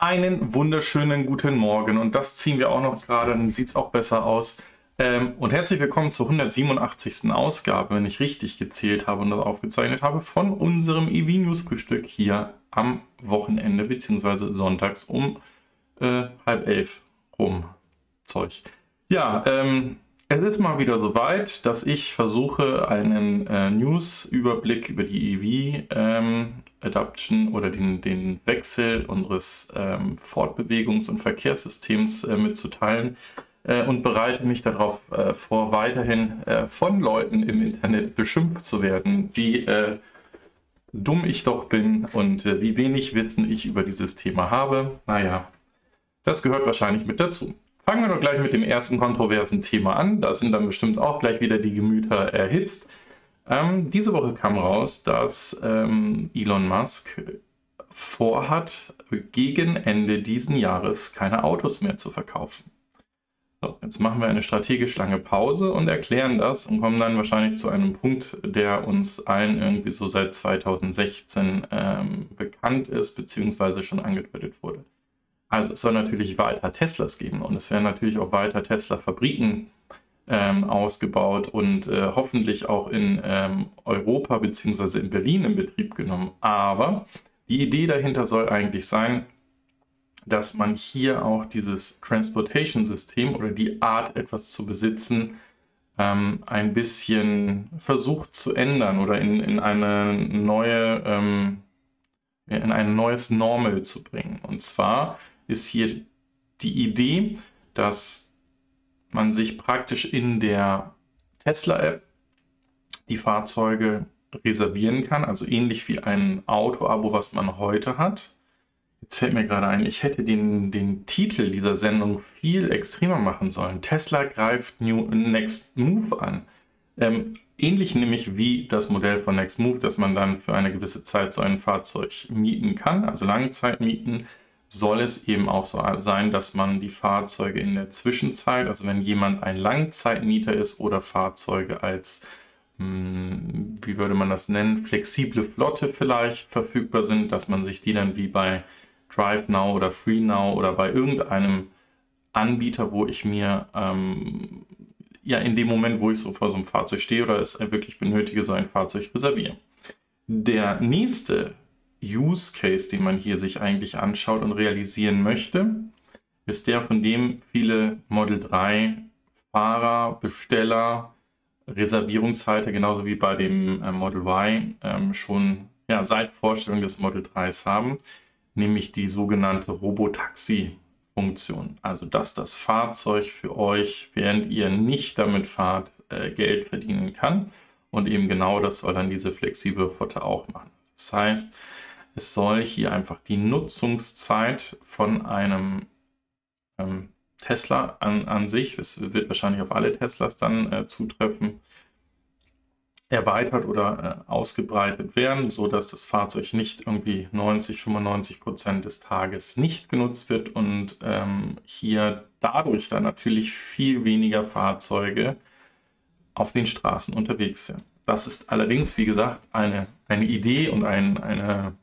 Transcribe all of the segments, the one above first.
Einen wunderschönen guten Morgen und das ziehen wir auch noch gerade, dann sieht es auch besser aus. Ähm, und herzlich willkommen zur 187. Ausgabe, wenn ich richtig gezählt habe und das aufgezeichnet habe, von unserem EV News Frühstück hier am Wochenende beziehungsweise sonntags um äh, halb elf rum. Zeug. Ja, ähm, es ist mal wieder soweit, dass ich versuche, einen äh, News-Überblick über die EV ähm, Adaption oder den, den Wechsel unseres ähm, Fortbewegungs- und Verkehrssystems äh, mitzuteilen äh, und bereite mich darauf äh, vor, weiterhin äh, von Leuten im Internet beschimpft zu werden, wie äh, dumm ich doch bin und äh, wie wenig Wissen ich über dieses Thema habe. Naja, das gehört wahrscheinlich mit dazu. Fangen wir doch gleich mit dem ersten kontroversen Thema an. Da sind dann bestimmt auch gleich wieder die Gemüter erhitzt. Ähm, diese Woche kam raus, dass ähm, Elon Musk vorhat, gegen Ende diesen Jahres keine Autos mehr zu verkaufen. So, jetzt machen wir eine strategisch lange Pause und erklären das und kommen dann wahrscheinlich zu einem Punkt, der uns allen irgendwie so seit 2016 ähm, bekannt ist, beziehungsweise schon angedeutet wurde. Also es soll natürlich weiter Teslas geben und es werden natürlich auch weiter Tesla-Fabriken ähm, ausgebaut und äh, hoffentlich auch in ähm, Europa bzw. in Berlin in Betrieb genommen. Aber die Idee dahinter soll eigentlich sein, dass man hier auch dieses Transportation-System oder die Art, etwas zu besitzen, ähm, ein bisschen versucht zu ändern oder in, in eine neue, ähm, in ein neues Normal zu bringen. Und zwar ist hier die Idee, dass man sich praktisch in der Tesla-App die Fahrzeuge reservieren kann, also ähnlich wie ein Auto-Abo, was man heute hat. Jetzt fällt mir gerade ein, ich hätte den, den Titel dieser Sendung viel extremer machen sollen. Tesla greift New Next Move an. Ähm, ähnlich nämlich wie das Modell von Next Move, dass man dann für eine gewisse Zeit so ein Fahrzeug mieten kann, also Langzeit mieten soll es eben auch so sein, dass man die Fahrzeuge in der Zwischenzeit, also wenn jemand ein Langzeitmieter ist oder Fahrzeuge als, hm, wie würde man das nennen, flexible Flotte vielleicht verfügbar sind, dass man sich die dann wie bei DriveNow oder FreeNow oder bei irgendeinem Anbieter, wo ich mir ähm, ja in dem Moment, wo ich so vor so einem Fahrzeug stehe oder es wirklich benötige, so ein Fahrzeug reserviere. Der nächste Use Case, den man hier sich eigentlich anschaut und realisieren möchte, ist der, von dem viele Model 3 Fahrer, Besteller, Reservierungshalter, genauso wie bei dem äh, Model Y, ähm, schon ja, seit Vorstellung des Model 3s haben, nämlich die sogenannte Robotaxi-Funktion. Also, dass das Fahrzeug für euch, während ihr nicht damit fahrt, äh, Geld verdienen kann. Und eben genau das soll dann diese flexible Flotte auch machen. Das heißt, es soll hier einfach die Nutzungszeit von einem ähm, Tesla an, an sich, es wird wahrscheinlich auf alle Teslas dann äh, zutreffen, erweitert oder äh, ausgebreitet werden, sodass das Fahrzeug nicht irgendwie 90, 95 Prozent des Tages nicht genutzt wird und ähm, hier dadurch dann natürlich viel weniger Fahrzeuge auf den Straßen unterwegs werden. Das ist allerdings, wie gesagt, eine, eine Idee und ein, eine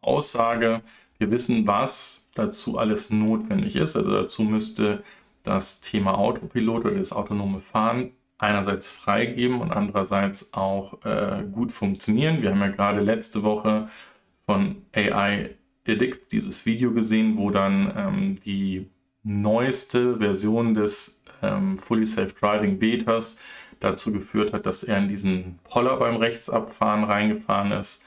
Aussage. Wir wissen, was dazu alles notwendig ist. Also dazu müsste das Thema Autopilot oder das autonome Fahren einerseits freigeben und andererseits auch äh, gut funktionieren. Wir haben ja gerade letzte Woche von AI Addict dieses Video gesehen, wo dann ähm, die neueste Version des ähm, Fully Safe Driving Betas dazu geführt hat, dass er in diesen Poller beim Rechtsabfahren reingefahren ist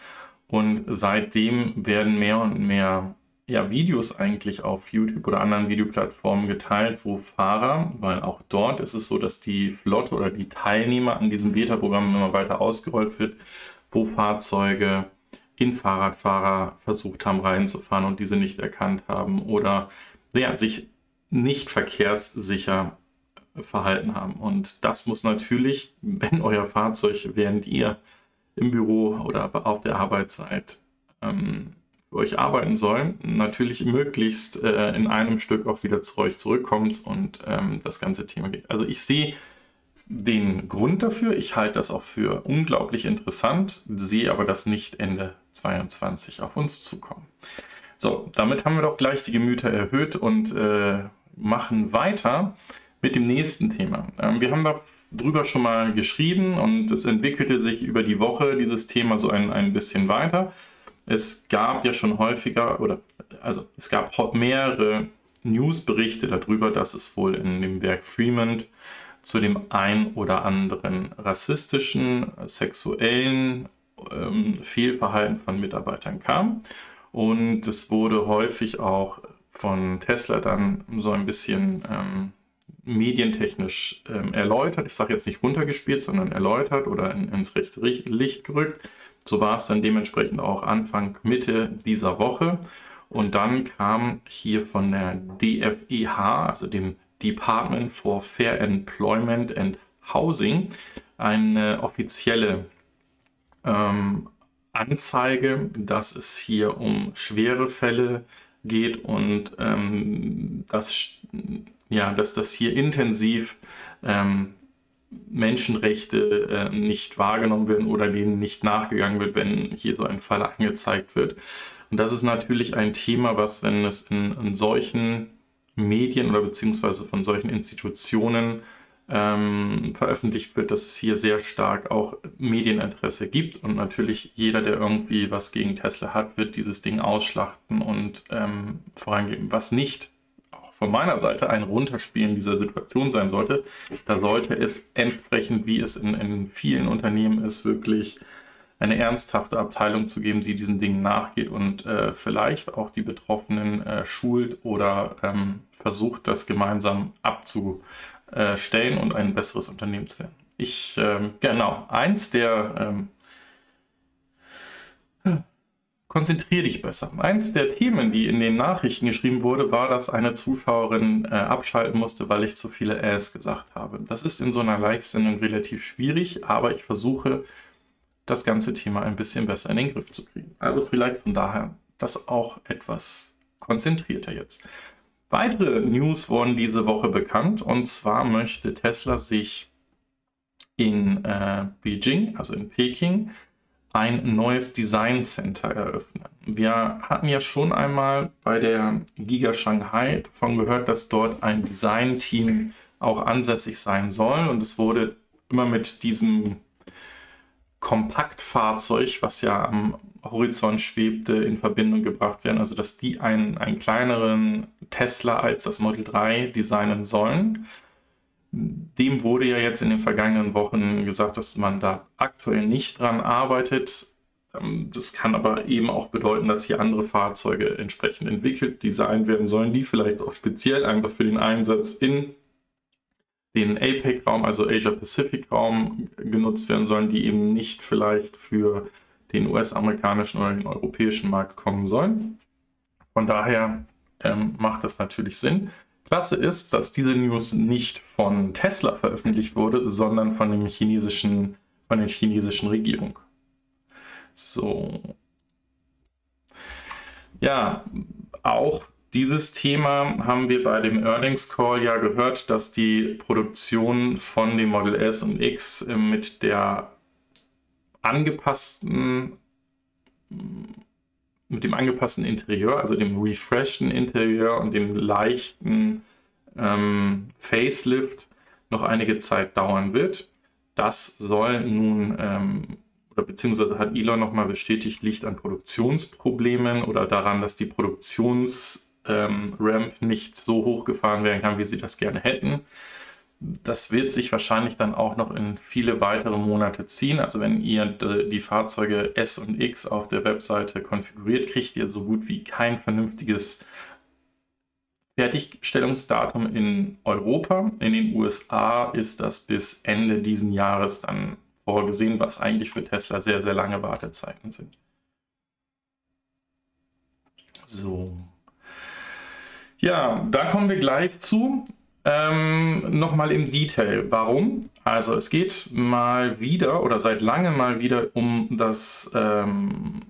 und seitdem werden mehr und mehr ja, Videos eigentlich auf YouTube oder anderen Videoplattformen geteilt, wo Fahrer, weil auch dort ist es so, dass die Flotte oder die Teilnehmer an diesem Beta-Programm immer weiter ausgerollt wird, wo Fahrzeuge in Fahrradfahrer versucht haben reinzufahren und diese nicht erkannt haben oder ja, sich nicht verkehrssicher verhalten haben. Und das muss natürlich, wenn euer Fahrzeug, während ihr im Büro oder auf der Arbeitszeit ähm, für euch arbeiten soll, natürlich möglichst äh, in einem Stück auch wieder zu euch zurückkommt und ähm, das ganze Thema geht. Also ich sehe den Grund dafür, ich halte das auch für unglaublich interessant, sehe aber das nicht Ende 22 auf uns zukommen. So, damit haben wir doch gleich die Gemüter erhöht und äh, machen weiter mit dem nächsten Thema. Ähm, wir haben darüber schon mal geschrieben und es entwickelte sich über die Woche dieses Thema so ein, ein bisschen weiter. Es gab ja schon häufiger, oder also es gab mehrere Newsberichte darüber, dass es wohl in dem Werk Freeman zu dem ein oder anderen rassistischen, sexuellen ähm, Fehlverhalten von Mitarbeitern kam. Und es wurde häufig auch von Tesla dann so ein bisschen ähm, medientechnisch ähm, erläutert. Ich sage jetzt nicht runtergespielt, sondern erläutert oder in, ins Licht gerückt. So war es dann dementsprechend auch Anfang, Mitte dieser Woche. Und dann kam hier von der DFEH, also dem Department for Fair Employment and Housing, eine offizielle ähm, Anzeige, dass es hier um schwere Fälle geht und ähm, dass, ja, dass das hier intensiv ähm, Menschenrechte äh, nicht wahrgenommen werden oder denen nicht nachgegangen wird, wenn hier so ein Fall angezeigt wird. Und das ist natürlich ein Thema, was, wenn es in, in solchen Medien oder beziehungsweise von solchen Institutionen ähm, veröffentlicht wird, dass es hier sehr stark auch Medieninteresse gibt. Und natürlich jeder, der irgendwie was gegen Tesla hat, wird dieses Ding ausschlachten und ähm, vorangeben. Was nicht von meiner Seite ein Runterspielen dieser Situation sein sollte, da sollte es entsprechend, wie es in, in vielen Unternehmen ist, wirklich eine ernsthafte Abteilung zu geben, die diesen Dingen nachgeht und äh, vielleicht auch die Betroffenen äh, schult oder ähm, versucht, das gemeinsam abzustellen und ein besseres Unternehmen zu werden. Ich, ähm, genau, eins der, ähm, konzentriere dich besser. Eins der Themen, die in den Nachrichten geschrieben wurde, war, dass eine Zuschauerin äh, abschalten musste, weil ich zu viele Äs gesagt habe. Das ist in so einer Live-Sendung relativ schwierig, aber ich versuche, das ganze Thema ein bisschen besser in den Griff zu kriegen. Also vielleicht von daher das auch etwas konzentrierter jetzt. Weitere News wurden diese Woche bekannt und zwar möchte Tesla sich in äh, Beijing, also in Peking, ein neues Design Center eröffnen. Wir hatten ja schon einmal bei der Giga Shanghai davon gehört, dass dort ein Design-Team auch ansässig sein soll und es wurde immer mit diesem Kompaktfahrzeug, was ja am Horizont schwebte, in Verbindung gebracht werden. Also dass die einen, einen kleineren Tesla als das Model 3 designen sollen. Dem wurde ja jetzt in den vergangenen Wochen gesagt, dass man da aktuell nicht dran arbeitet. Ähm, das kann aber eben auch bedeuten, dass hier andere Fahrzeuge entsprechend entwickelt, designt werden sollen, die vielleicht auch speziell einfach für den Einsatz in den APEC-Raum, also Asia-Pacific-Raum genutzt werden sollen, die eben nicht vielleicht für den US-amerikanischen oder den europäischen Markt kommen sollen. Von daher ähm, macht das natürlich Sinn. Klasse ist, dass diese News nicht von Tesla veröffentlicht wurde, sondern von, dem chinesischen, von der chinesischen Regierung. So. Ja, auch dieses Thema haben wir bei dem Earnings Call ja gehört, dass die Produktion von dem Model S und X äh, mit der angepassten mit dem angepassten Interieur, also dem refresheden Interieur und dem leichten ähm, Facelift noch einige Zeit dauern wird. Das soll nun ähm, oder beziehungsweise hat Elon nochmal bestätigt, liegt an Produktionsproblemen oder daran, dass die Produktions ähm, nicht so hochgefahren werden kann, wie sie das gerne hätten. Das wird sich wahrscheinlich dann auch noch in viele weitere Monate ziehen. Also wenn ihr die Fahrzeuge S und X auf der Webseite konfiguriert, kriegt ihr so gut wie kein vernünftiges Fertigstellungsdatum in Europa. In den USA ist das bis Ende diesen Jahres dann vorgesehen, was eigentlich für Tesla sehr, sehr lange Wartezeiten sind. So. Ja, da kommen wir gleich zu. Ähm, Nochmal im Detail. Warum? Also es geht mal wieder oder seit langem mal wieder um das ähm,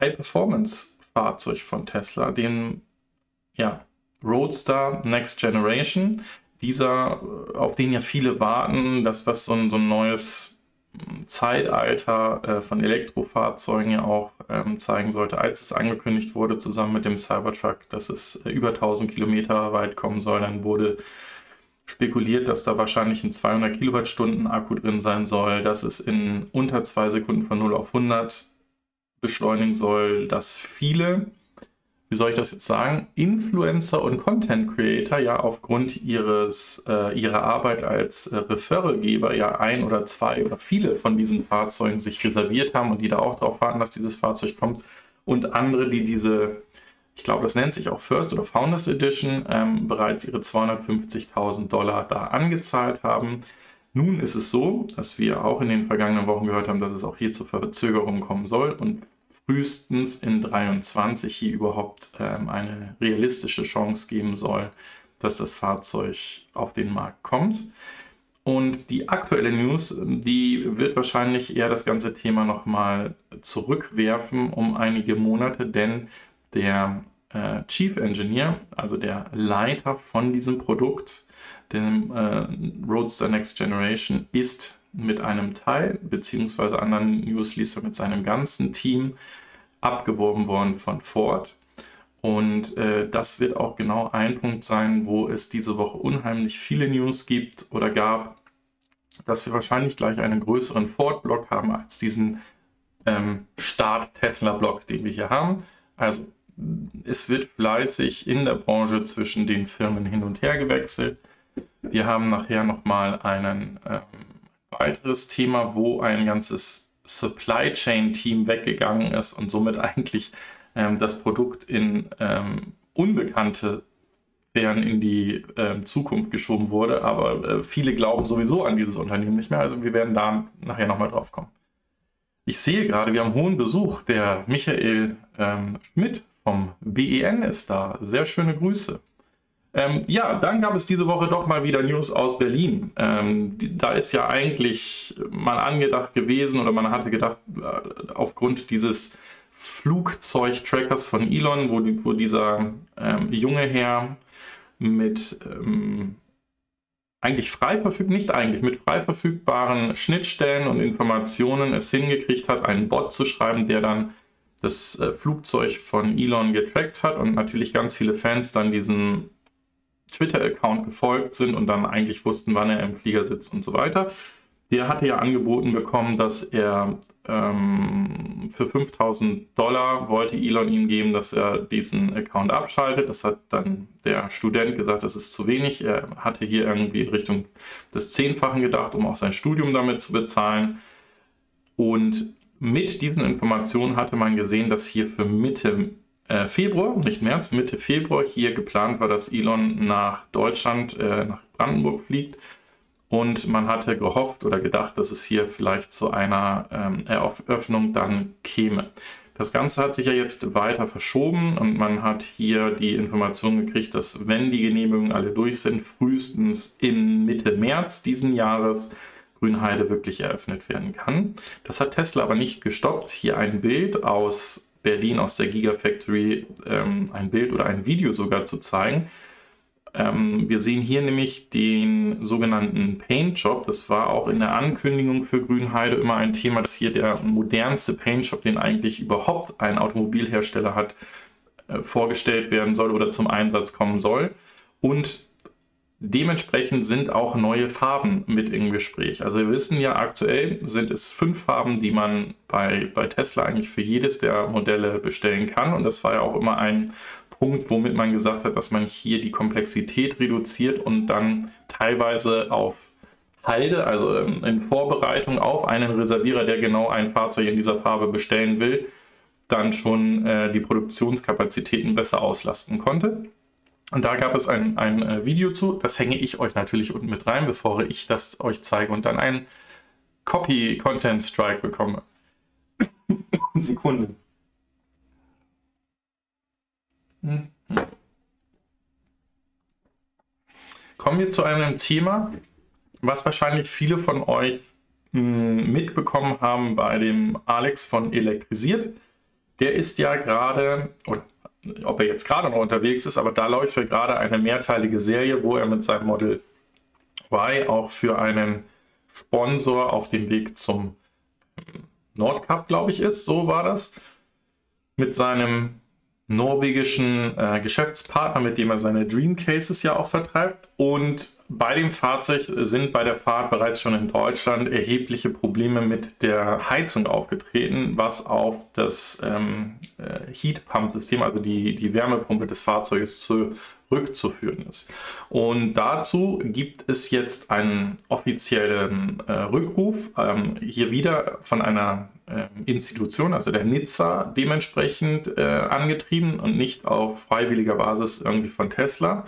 High-Performance-Fahrzeug von Tesla, den ja, Roadster Next Generation. Dieser, auf den ja viele warten, das was so ein, so ein neues Zeitalter äh, von Elektrofahrzeugen ja auch ähm, zeigen sollte, als es angekündigt wurde, zusammen mit dem Cybertruck, dass es äh, über 1000 Kilometer weit kommen soll. Dann wurde spekuliert, dass da wahrscheinlich ein 200 Kilowattstunden Akku drin sein soll, dass es in unter zwei Sekunden von 0 auf 100 beschleunigen soll, dass viele wie soll ich das jetzt sagen, Influencer und Content Creator ja aufgrund ihres, äh, ihrer Arbeit als äh, Referralgeber ja ein oder zwei oder viele von diesen Fahrzeugen sich reserviert haben und die da auch darauf warten, dass dieses Fahrzeug kommt. Und andere, die diese, ich glaube, das nennt sich auch First oder Founders Edition, ähm, bereits ihre 250.000 Dollar da angezahlt haben. Nun ist es so, dass wir auch in den vergangenen Wochen gehört haben, dass es auch hier zu Verzögerungen kommen soll und frühestens in 23 hier überhaupt ähm, eine realistische Chance geben soll, dass das Fahrzeug auf den Markt kommt. Und die aktuelle News, die wird wahrscheinlich eher das ganze Thema nochmal zurückwerfen um einige Monate, denn der äh, Chief Engineer, also der Leiter von diesem Produkt, dem äh, Roadster Next Generation, ist mit einem Teil, beziehungsweise anderen Newsleaser mit seinem ganzen Team abgeworben worden von Ford. Und äh, das wird auch genau ein Punkt sein, wo es diese Woche unheimlich viele News gibt oder gab, dass wir wahrscheinlich gleich einen größeren Ford-Block haben als diesen ähm, Start-Tesla-Block, den wir hier haben. Also es wird fleißig in der Branche zwischen den Firmen hin und her gewechselt. Wir haben nachher nochmal ein ähm, weiteres Thema, wo ein ganzes Supply Chain Team weggegangen ist und somit eigentlich ähm, das Produkt in ähm, unbekannte Sphären in die ähm, Zukunft geschoben wurde. Aber äh, viele glauben sowieso an dieses Unternehmen nicht mehr. Also wir werden da nachher nochmal drauf kommen. Ich sehe gerade, wir haben hohen Besuch. Der Michael ähm, Schmidt vom BEN ist da. Sehr schöne Grüße. Ähm, ja, dann gab es diese Woche doch mal wieder News aus Berlin. Ähm, da ist ja eigentlich mal angedacht gewesen oder man hatte gedacht, äh, aufgrund dieses Flugzeugtrackers von Elon, wo, die, wo dieser ähm, junge Herr mit ähm, eigentlich frei verfügt, nicht eigentlich, mit frei verfügbaren Schnittstellen und Informationen es hingekriegt hat, einen Bot zu schreiben, der dann das äh, Flugzeug von Elon getrackt hat und natürlich ganz viele Fans dann diesen Twitter-Account gefolgt sind und dann eigentlich wussten, wann er im Flieger sitzt und so weiter. Der hatte ja angeboten bekommen, dass er ähm, für 5000 Dollar wollte Elon ihm geben, dass er diesen Account abschaltet. Das hat dann der Student gesagt, das ist zu wenig. Er hatte hier irgendwie in Richtung des Zehnfachen gedacht, um auch sein Studium damit zu bezahlen. Und mit diesen Informationen hatte man gesehen, dass hier für Mitte äh, Februar, nicht März, Mitte Februar hier geplant war, dass Elon nach Deutschland, äh, nach Brandenburg fliegt. Und man hatte gehofft oder gedacht, dass es hier vielleicht zu einer ähm, Eröffnung dann käme. Das Ganze hat sich ja jetzt weiter verschoben und man hat hier die Information gekriegt, dass wenn die Genehmigungen alle durch sind, frühestens in Mitte März diesen Jahres Grünheide wirklich eröffnet werden kann. Das hat Tesla aber nicht gestoppt. Hier ein Bild aus Berlin aus der Gigafactory ähm, ein Bild oder ein Video sogar zu zeigen. Ähm, wir sehen hier nämlich den sogenannten Paint Job. Das war auch in der Ankündigung für Grünheide immer ein Thema, dass hier der modernste Paint Job, den eigentlich überhaupt ein Automobilhersteller hat, äh, vorgestellt werden soll oder zum Einsatz kommen soll. Und Dementsprechend sind auch neue Farben mit im Gespräch. Also wir wissen ja, aktuell sind es fünf Farben, die man bei, bei Tesla eigentlich für jedes der Modelle bestellen kann. Und das war ja auch immer ein Punkt, womit man gesagt hat, dass man hier die Komplexität reduziert und dann teilweise auf Halde, also ähm, in Vorbereitung auf einen Reservierer, der genau ein Fahrzeug in dieser Farbe bestellen will, dann schon äh, die Produktionskapazitäten besser auslasten konnte. Und da gab es ein, ein äh, Video zu, das hänge ich euch natürlich unten mit rein, bevor ich das euch zeige und dann einen Copy-Content-Strike bekomme. Sekunde. Mhm. Kommen wir zu einem Thema, was wahrscheinlich viele von euch hm, mitbekommen haben bei dem Alex von Elektrisiert. Der ist ja gerade, oder ob er jetzt gerade noch unterwegs ist, aber da läuft ja gerade eine mehrteilige Serie, wo er mit seinem Model Y auch für einen Sponsor auf dem Weg zum Nordcup, glaube ich, ist. So war das. Mit seinem norwegischen äh, Geschäftspartner, mit dem er seine Dream Cases ja auch vertreibt. Und bei dem Fahrzeug sind bei der Fahrt bereits schon in Deutschland erhebliche Probleme mit der Heizung aufgetreten, was auf das ähm, äh, Heat Pump System, also die, die Wärmepumpe des Fahrzeuges zurückzuführen ist. Und dazu gibt es jetzt einen offiziellen äh, Rückruf, ähm, hier wieder von einer äh, Institution, also der Nizza, dementsprechend äh, angetrieben und nicht auf freiwilliger Basis irgendwie von Tesla.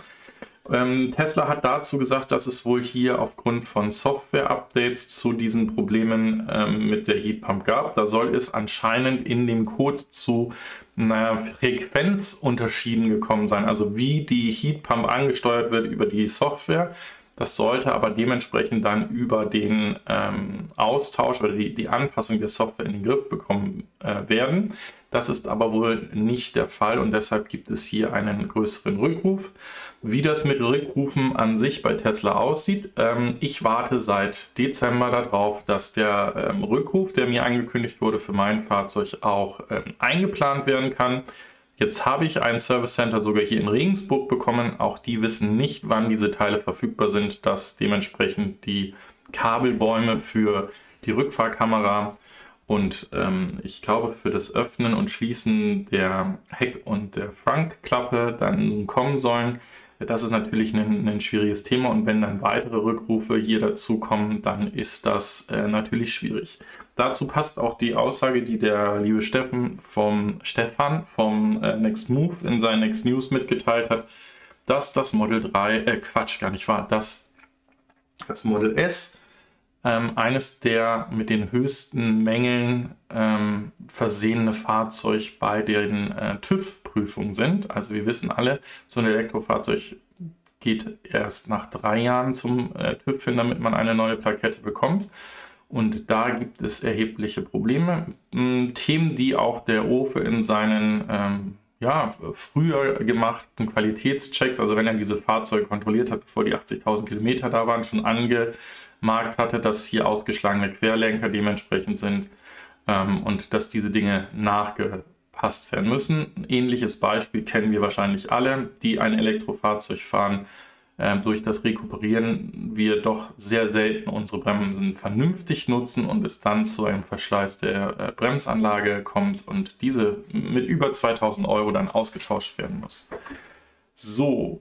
Ähm, Tesla hat dazu gesagt, dass es wohl hier aufgrund von Software-Updates zu diesen Problemen ähm, mit der Heatpump gab. Da soll es anscheinend in dem Code zu naja, Frequenzunterschieden gekommen sein, also wie die Heatpump angesteuert wird über die Software. Das sollte aber dementsprechend dann über den ähm, Austausch oder die, die Anpassung der Software in den Griff bekommen äh, werden. Das ist aber wohl nicht der Fall und deshalb gibt es hier einen größeren Rückruf. Wie das mit Rückrufen an sich bei Tesla aussieht, ähm, ich warte seit Dezember darauf, dass der ähm, Rückruf, der mir angekündigt wurde für mein Fahrzeug, auch ähm, eingeplant werden kann. Jetzt habe ich ein Service Center sogar hier in Regensburg bekommen. Auch die wissen nicht, wann diese Teile verfügbar sind, dass dementsprechend die Kabelbäume für die Rückfahrkamera und ähm, ich glaube für das Öffnen und Schließen der Heck- und der Frontklappe dann kommen sollen. Das ist natürlich ein, ein, schwieriges Thema und wenn dann weitere Rückrufe hier dazu kommen, dann ist das äh, natürlich schwierig. Dazu passt auch die Aussage, die der liebe Steffen vom Stefan vom äh, Next Move in seinen Next News mitgeteilt hat, dass das Model 3, äh, Quatsch, gar nicht wahr, dass das Model S ähm, eines der mit den höchsten Mängeln ähm, versehene Fahrzeug bei den äh, TÜV-Prüfungen sind. Also wir wissen alle, so ein Elektrofahrzeug geht erst nach drei Jahren zum äh, TÜV hin, damit man eine neue Plakette bekommt. Und da gibt es erhebliche Probleme. Ähm, Themen, die auch der OFE in seinen ähm, ja, früher gemachten Qualitätschecks, also wenn er diese Fahrzeuge kontrolliert hat, bevor die 80.000 Kilometer da waren, schon ange Markt hatte, dass hier ausgeschlagene Querlenker dementsprechend sind ähm, und dass diese Dinge nachgepasst werden müssen. Ein ähnliches Beispiel kennen wir wahrscheinlich alle, die ein Elektrofahrzeug fahren. Ähm, durch das Rekuperieren wir doch sehr selten unsere Bremsen vernünftig nutzen und es dann zu einem Verschleiß der äh, Bremsanlage kommt und diese mit über 2000 Euro dann ausgetauscht werden muss. So,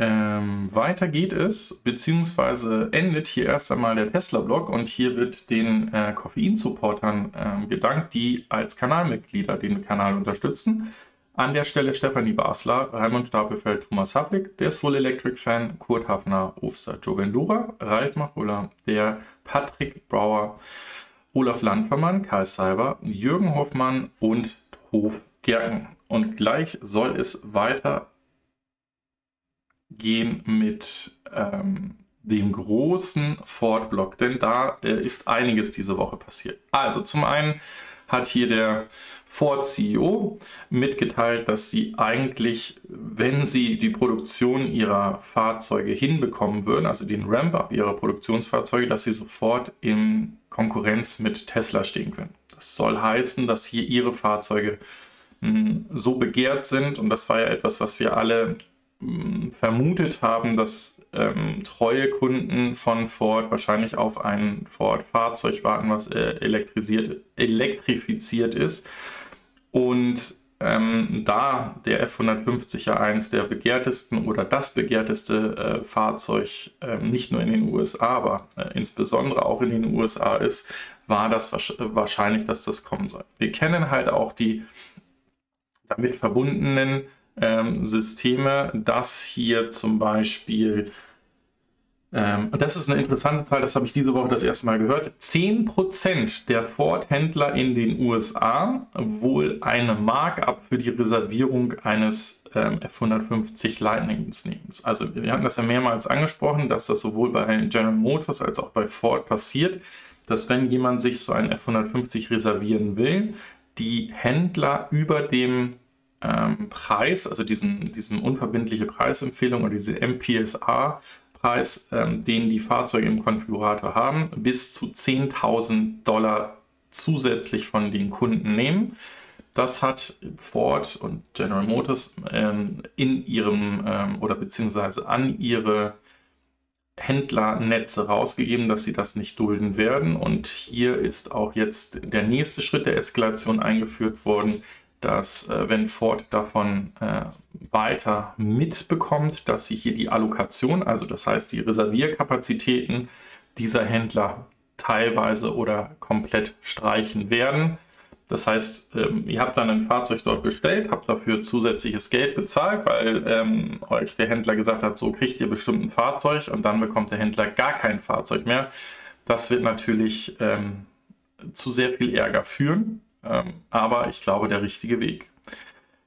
Ähm, weiter geht es, beziehungsweise endet hier erst einmal der Tesla-Blog und hier wird den äh, Koffein-Supportern äh, gedankt, die als Kanalmitglieder den Kanal unterstützen. An der Stelle Stefanie Basler, Raimund Stapelfeld, Thomas Havlik, der Soul Electric Fan, Kurt Hafner, Oster, Joe Vendura, Ralf Machulla, der Patrick Brauer, Olaf Landvermann, Karl Seiber, Jürgen Hoffmann und Hof Gerken. Und gleich soll es weiter gehen mit ähm, dem großen Ford-Block, denn da äh, ist einiges diese Woche passiert. Also zum einen hat hier der Ford CEO mitgeteilt, dass sie eigentlich, wenn sie die Produktion ihrer Fahrzeuge hinbekommen würden, also den Ramp-up ihrer Produktionsfahrzeuge, dass sie sofort in Konkurrenz mit Tesla stehen können. Das soll heißen, dass hier ihre Fahrzeuge hm, so begehrt sind und das war ja etwas, was wir alle vermutet haben, dass ähm, treue Kunden von Ford wahrscheinlich auf ein Ford-Fahrzeug warten, was äh, elektrisiert, elektrifiziert ist. Und ähm, da der F150 ja eins der begehrtesten oder das begehrteste äh, Fahrzeug äh, nicht nur in den USA, aber äh, insbesondere auch in den USA ist, war das wahrscheinlich, dass das kommen soll. Wir kennen halt auch die damit verbundenen ähm, Systeme, dass hier zum Beispiel, ähm, das ist eine interessante Zahl, das habe ich diese Woche das erste Mal gehört, 10% der Ford-Händler in den USA wohl eine Markup für die Reservierung eines ähm, F-150 Lightnings nehmen. Also wir hatten das ja mehrmals angesprochen, dass das sowohl bei General Motors als auch bei Ford passiert, dass wenn jemand sich so ein F-150 reservieren will, die Händler über dem ähm, Preis, also diesen, diesen unverbindliche Preisempfehlung oder diese MPSA-Preis, ähm, den die Fahrzeuge im Konfigurator haben, bis zu 10.000 Dollar zusätzlich von den Kunden nehmen. Das hat Ford und General Motors ähm, in ihrem ähm, oder beziehungsweise an ihre Händlernetze rausgegeben, dass sie das nicht dulden werden. Und hier ist auch jetzt der nächste Schritt der Eskalation eingeführt worden, dass äh, wenn Ford davon äh, weiter mitbekommt, dass sie hier die Allokation, also das heißt die Reservierkapazitäten dieser Händler teilweise oder komplett streichen werden. Das heißt, ähm, ihr habt dann ein Fahrzeug dort bestellt, habt dafür zusätzliches Geld bezahlt, weil ähm, euch der Händler gesagt hat, so kriegt ihr bestimmt ein Fahrzeug und dann bekommt der Händler gar kein Fahrzeug mehr. Das wird natürlich ähm, zu sehr viel Ärger führen, ähm, aber ich glaube, der richtige Weg.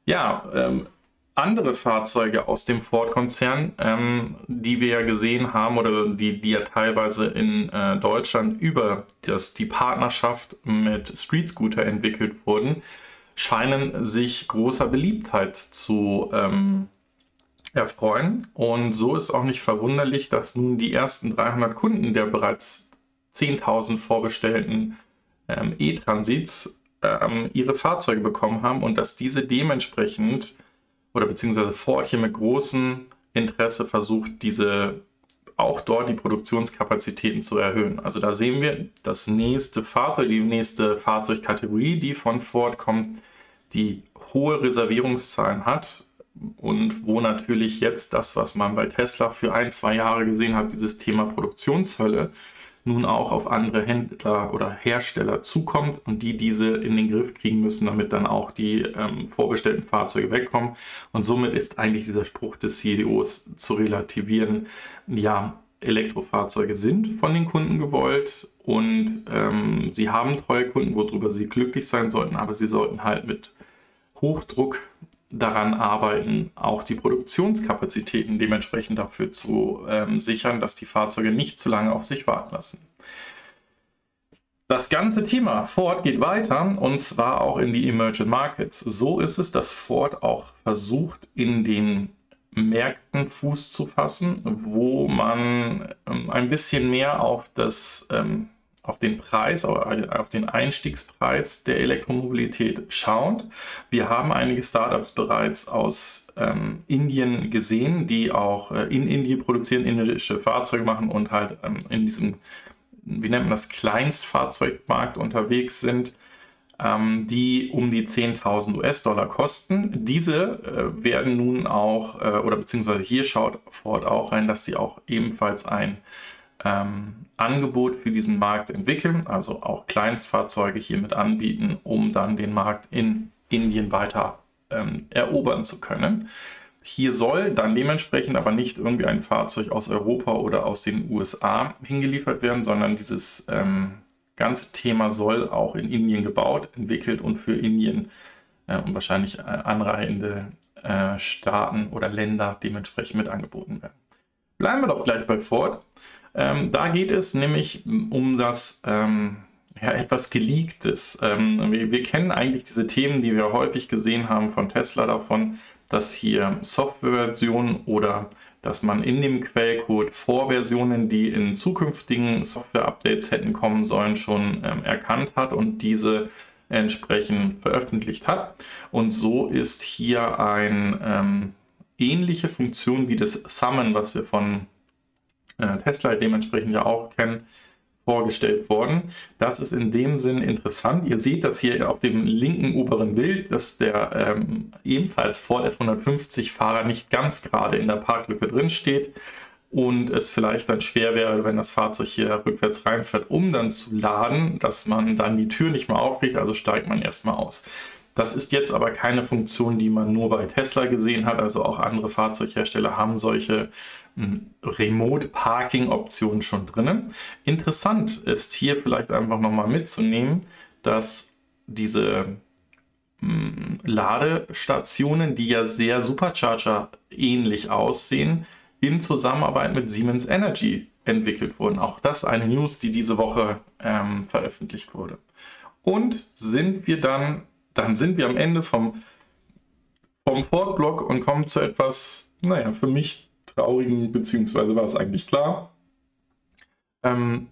Ja, ähm, andere Fahrzeuge aus dem Ford-Konzern, ähm, die wir ja gesehen haben oder die, die ja teilweise in äh, Deutschland über das, die Partnerschaft mit Street Scooter entwickelt wurden, scheinen sich großer Beliebtheit zu ähm, erfreuen. Und so ist auch nicht verwunderlich, dass nun die ersten 300 Kunden der bereits 10.000 vorbestellten ähm, E-Transits ähm, ihre Fahrzeuge bekommen haben und dass diese dementsprechend oder beziehungsweise Ford hier mit großem Interesse versucht, diese auch dort die Produktionskapazitäten zu erhöhen. Also da sehen wir das nächste Fahrzeug, die nächste Fahrzeugkategorie, die von Ford kommt, die hohe Reservierungszahlen hat und wo natürlich jetzt das, was man bei Tesla für ein, zwei Jahre gesehen hat, dieses Thema Produktionshölle, nun auch auf andere Händler oder Hersteller zukommt und die diese in den Griff kriegen müssen, damit dann auch die ähm, vorbestellten Fahrzeuge wegkommen. Und somit ist eigentlich dieser Spruch des CEOs zu relativieren, ja, Elektrofahrzeuge sind von den Kunden gewollt und ähm, sie haben treue Kunden, worüber sie glücklich sein sollten, aber sie sollten halt mit Hochdruck daran arbeiten, auch die Produktionskapazitäten dementsprechend dafür zu ähm, sichern, dass die Fahrzeuge nicht zu lange auf sich warten lassen. Das ganze Thema Ford geht weiter und zwar auch in die Emerging Markets. So ist es, dass Ford auch versucht, in den Märkten Fuß zu fassen, wo man ähm, ein bisschen mehr auf das ähm, auf den Preis, auf den Einstiegspreis der Elektromobilität schaut. Wir haben einige Startups bereits aus ähm, Indien gesehen, die auch äh, in Indien produzieren, indische Fahrzeuge machen und halt ähm, in diesem, wie nennt man das, Kleinstfahrzeugmarkt unterwegs sind, ähm, die um die 10.000 US-Dollar kosten. Diese äh, werden nun auch, äh, oder beziehungsweise hier schaut Ford auch rein, dass sie auch ebenfalls ein ähm, Angebot für diesen Markt entwickeln, also auch Kleinstfahrzeuge hiermit anbieten, um dann den Markt in Indien weiter ähm, erobern zu können. Hier soll dann dementsprechend aber nicht irgendwie ein Fahrzeug aus Europa oder aus den USA hingeliefert werden, sondern dieses ähm, ganze Thema soll auch in Indien gebaut, entwickelt und für Indien äh, und wahrscheinlich äh, anreihende äh, Staaten oder Länder dementsprechend mit angeboten werden. Bleiben wir doch gleich bei Ford. Ähm, da geht es nämlich um das ähm, ja, etwas Geleaktes. Ähm, wir, wir, kennen eigentlich diese Themen, die wir häufig gesehen haben von Tesla davon, dass hier Softwareversionen oder dass man in dem Quellcode Vorversionen, die in zukünftigen Software-Updates hätten kommen sollen, schon ähm, erkannt hat und diese entsprechend veröffentlicht hat. Und so ist hier eine ähm, ähnliche Funktion wie das Summon, was wir von Tesla dementsprechend ja auch kennen, vorgestellt worden. Das ist in dem Sinn interessant. Ihr seht das hier auf dem linken oberen Bild, dass der ähm, ebenfalls Ford F-150 Fahrer nicht ganz gerade in der Parklücke drin steht und es vielleicht dann schwer wäre, wenn das Fahrzeug hier rückwärts reinfährt, um dann zu laden, dass man dann die Tür nicht mehr aufkriegt, also steigt man erstmal aus. Das ist jetzt aber keine Funktion, die man nur bei Tesla gesehen hat. Also auch andere Fahrzeughersteller haben solche hm, Remote-Parking-Optionen schon drin. Interessant ist hier vielleicht einfach nochmal mitzunehmen, dass diese hm, Ladestationen, die ja sehr Supercharger ähnlich aussehen, in Zusammenarbeit mit Siemens Energy entwickelt wurden. Auch das eine News, die diese Woche ähm, veröffentlicht wurde. Und sind wir dann dann sind wir am Ende vom Komfortblock und kommen zu etwas, naja, für mich traurigen, beziehungsweise war es eigentlich klar, ähm,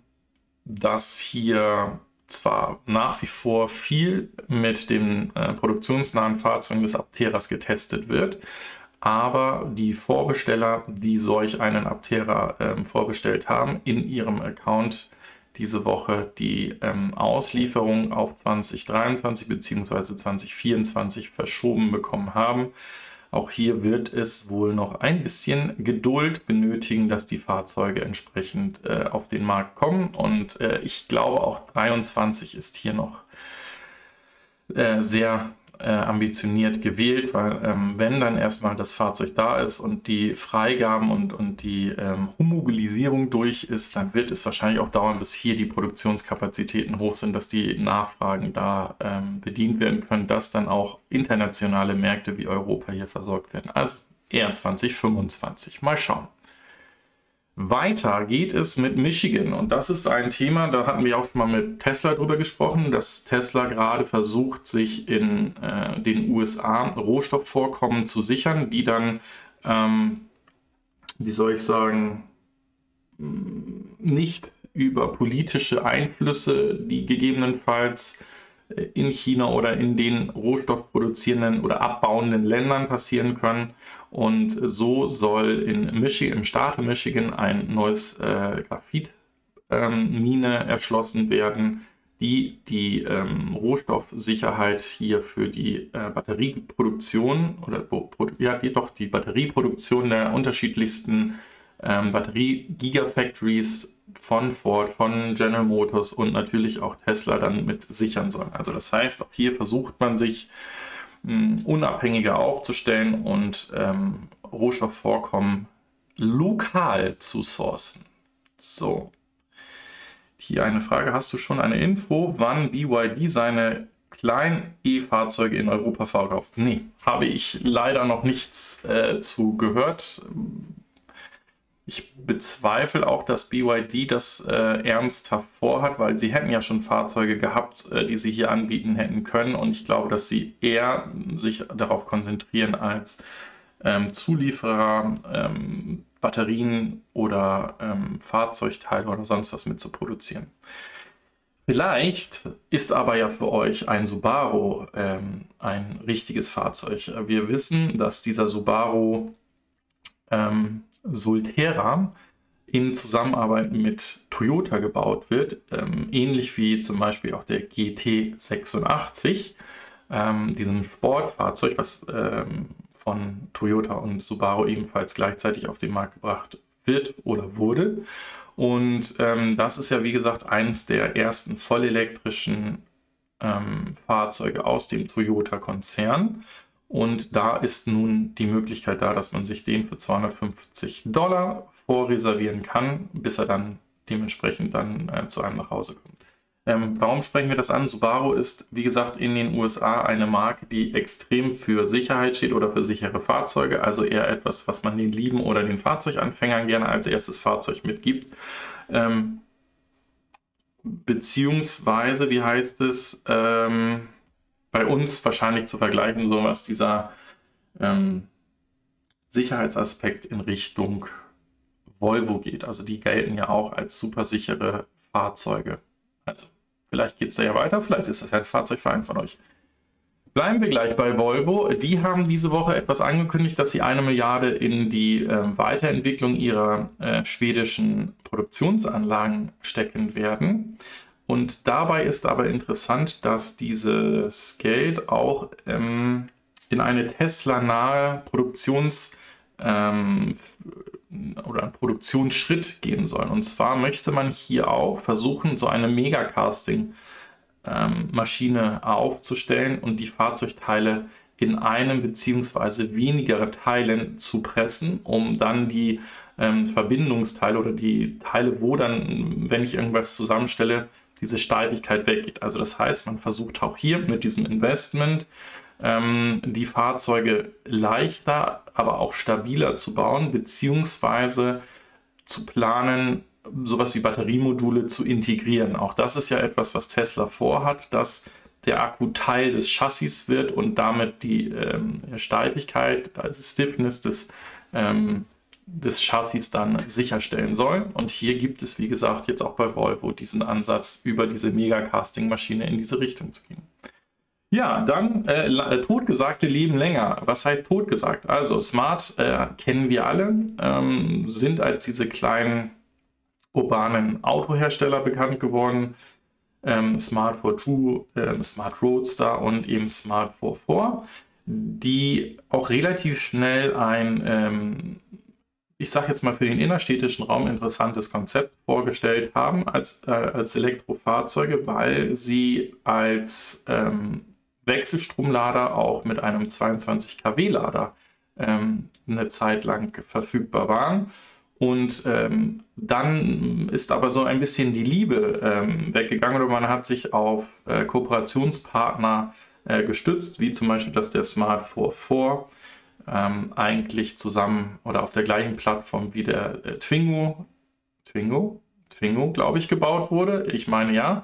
dass hier zwar nach wie vor viel mit den äh, produktionsnahen Fahrzeugen des Apteras getestet wird, aber die Vorbesteller, die solch einen Aptera ähm, vorbestellt haben, in ihrem Account diese Woche die ähm, Auslieferung auf 2023 bzw. 2024 verschoben bekommen haben. Auch hier wird es wohl noch ein bisschen Geduld benötigen, dass die Fahrzeuge entsprechend äh, auf den Markt kommen. Und äh, ich glaube auch 23 ist hier noch äh, sehr äh, ambitioniert gewählt, weil ähm, wenn dann erstmal das Fahrzeug da ist und die Freigaben und, und die ähm, Homogenisierung durch ist, dann wird es wahrscheinlich auch dauern, bis hier die Produktionskapazitäten hoch sind, dass die Nachfragen da ähm, bedient werden können, dass dann auch internationale Märkte wie Europa hier versorgt werden. Also eher 2025. Mal schauen. Weiter geht es mit Michigan und das ist ein Thema, da hatten wir auch schon mal mit Tesla drüber gesprochen, dass Tesla gerade versucht, sich in äh, den USA Rohstoffvorkommen zu sichern, die dann, ähm, wie soll ich sagen, nicht über politische Einflüsse, die gegebenenfalls äh, in China oder in den rohstoffproduzierenden oder abbauenden Ländern passieren können. Und so soll in Michigan, im Staate Michigan ein neues äh, Graphitmine ähm, erschlossen werden, die die ähm, Rohstoffsicherheit hier für die äh, Batterieproduktion oder ja, die, die Batterieproduktion der unterschiedlichsten ähm, Batterie-Gigafactories von Ford, von General Motors und natürlich auch Tesla dann mit sichern sollen. Also das heißt, auch hier versucht man sich unabhängiger aufzustellen und ähm, Rohstoffvorkommen lokal zu sourcen. So. Hier eine Frage. Hast du schon eine Info, wann BYD seine kleinen E-Fahrzeuge in Europa verkauft? Nee, habe ich leider noch nichts äh, zu gehört. Bezweifle auch, dass BYD das äh, ernsthaft vorhat, weil sie hätten ja schon Fahrzeuge gehabt, äh, die sie hier anbieten hätten können. Und ich glaube, dass sie eher sich darauf konzentrieren, als ähm, Zulieferer ähm, Batterien oder ähm, Fahrzeugteile oder sonst was mit zu produzieren. Vielleicht ist aber ja für euch ein Subaru ähm, ein richtiges Fahrzeug. Wir wissen, dass dieser Subaru ähm, Solterra in Zusammenarbeit mit Toyota gebaut wird, ähm, ähnlich wie zum Beispiel auch der GT86, ähm, diesem Sportfahrzeug, was ähm, von Toyota und Subaru ebenfalls gleichzeitig auf den Markt gebracht wird oder wurde. Und ähm, das ist ja, wie gesagt, eines der ersten vollelektrischen ähm, Fahrzeuge aus dem Toyota-Konzern. Und da ist nun die Möglichkeit da, dass man sich den für 250 Dollar vorreservieren kann, bis er dann dementsprechend dann äh, zu einem nach Hause kommt. Ähm, warum sprechen wir das an? Subaru ist, wie gesagt, in den USA eine Marke, die extrem für Sicherheit steht oder für sichere Fahrzeuge, also eher etwas, was man den Lieben oder den Fahrzeuganfängern gerne als erstes Fahrzeug mitgibt. Ähm, beziehungsweise, wie heißt es, ähm, bei uns wahrscheinlich zu vergleichen, so was dieser ähm, Sicherheitsaspekt in Richtung Volvo geht. Also die gelten ja auch als super sichere Fahrzeuge. Also vielleicht geht es da ja weiter, vielleicht ist das ja ein Fahrzeugverein von euch. Bleiben wir gleich bei Volvo. Die haben diese Woche etwas angekündigt, dass sie eine Milliarde in die äh, Weiterentwicklung ihrer äh, schwedischen Produktionsanlagen stecken werden. Und dabei ist aber interessant, dass dieses Geld auch ähm, in eine Tesla-nahe Produktions- ähm, oder einen Produktionsschritt gehen soll. Und zwar möchte man hier auch versuchen, so eine Megacasting-Maschine ähm, aufzustellen und die Fahrzeugteile in einem bzw. weniger Teilen zu pressen, um dann die ähm, Verbindungsteile oder die Teile, wo dann, wenn ich irgendwas zusammenstelle, diese Steifigkeit weggeht. Also das heißt, man versucht auch hier mit diesem Investment ähm, die Fahrzeuge leichter, aber auch stabiler zu bauen, beziehungsweise zu planen, sowas wie Batteriemodule zu integrieren. Auch das ist ja etwas, was Tesla vorhat, dass der Akku Teil des Chassis wird und damit die ähm, Steifigkeit, also Stiffness des, ähm, des Chassis dann sicherstellen soll. Und hier gibt es, wie gesagt, jetzt auch bei Volvo diesen Ansatz, über diese Mega-Casting-Maschine in diese Richtung zu gehen. Ja, dann äh, äh, totgesagte leben länger. Was heißt totgesagt? Also Smart äh, kennen wir alle, ähm, sind als diese kleinen urbanen Autohersteller bekannt geworden. Ähm, Smart 42, ähm, Smart Roadster und eben Smart 44, die auch relativ schnell ein, ähm, ich sage jetzt mal für den innerstädtischen Raum interessantes Konzept vorgestellt haben als, äh, als Elektrofahrzeuge, weil sie als ähm, Wechselstromlader auch mit einem 22 kW Lader ähm, eine Zeit lang verfügbar waren. Und ähm, dann ist aber so ein bisschen die Liebe ähm, weggegangen oder man hat sich auf äh, Kooperationspartner äh, gestützt, wie zum Beispiel, dass der Smart 44 ähm, eigentlich zusammen oder auf der gleichen Plattform wie der äh, Twingo, Twingo, Twingo, glaube ich, gebaut wurde. Ich meine ja.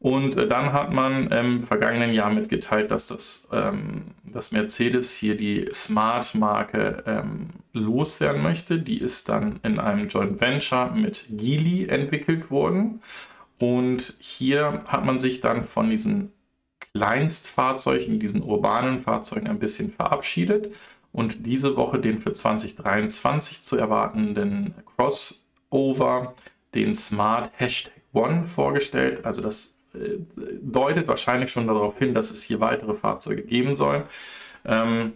Und äh, dann hat man im vergangenen Jahr mitgeteilt, dass das ähm, dass Mercedes hier die Smart-Marke ähm, loswerden möchte. Die ist dann in einem Joint Venture mit Geely entwickelt worden. Und hier hat man sich dann von diesen Kleinstfahrzeugen, diesen urbanen Fahrzeugen ein bisschen verabschiedet und diese Woche den für 2023 zu erwartenden Crossover, den Smart Hashtag One vorgestellt. Also das deutet wahrscheinlich schon darauf hin, dass es hier weitere Fahrzeuge geben soll. Ähm,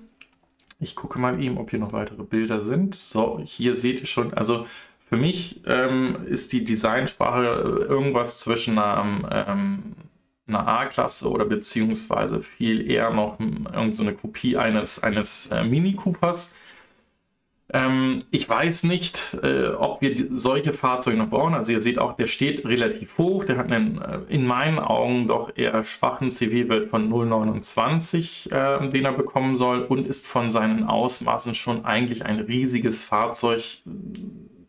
ich gucke mal eben, ob hier noch weitere Bilder sind. So, hier seht ihr schon, also für mich ähm, ist die Designsprache irgendwas zwischen einer, ähm, einer A-Klasse oder beziehungsweise viel eher noch irgendeine so Kopie eines, eines äh, Mini Coopers. Ähm, ich weiß nicht, äh, ob wir solche Fahrzeuge noch brauchen. Also ihr seht auch, der steht relativ hoch. Der hat einen äh, in meinen Augen doch eher schwachen CW-Wert von 0,29, äh, den er bekommen soll und ist von seinen Ausmaßen schon eigentlich ein riesiges Fahrzeug.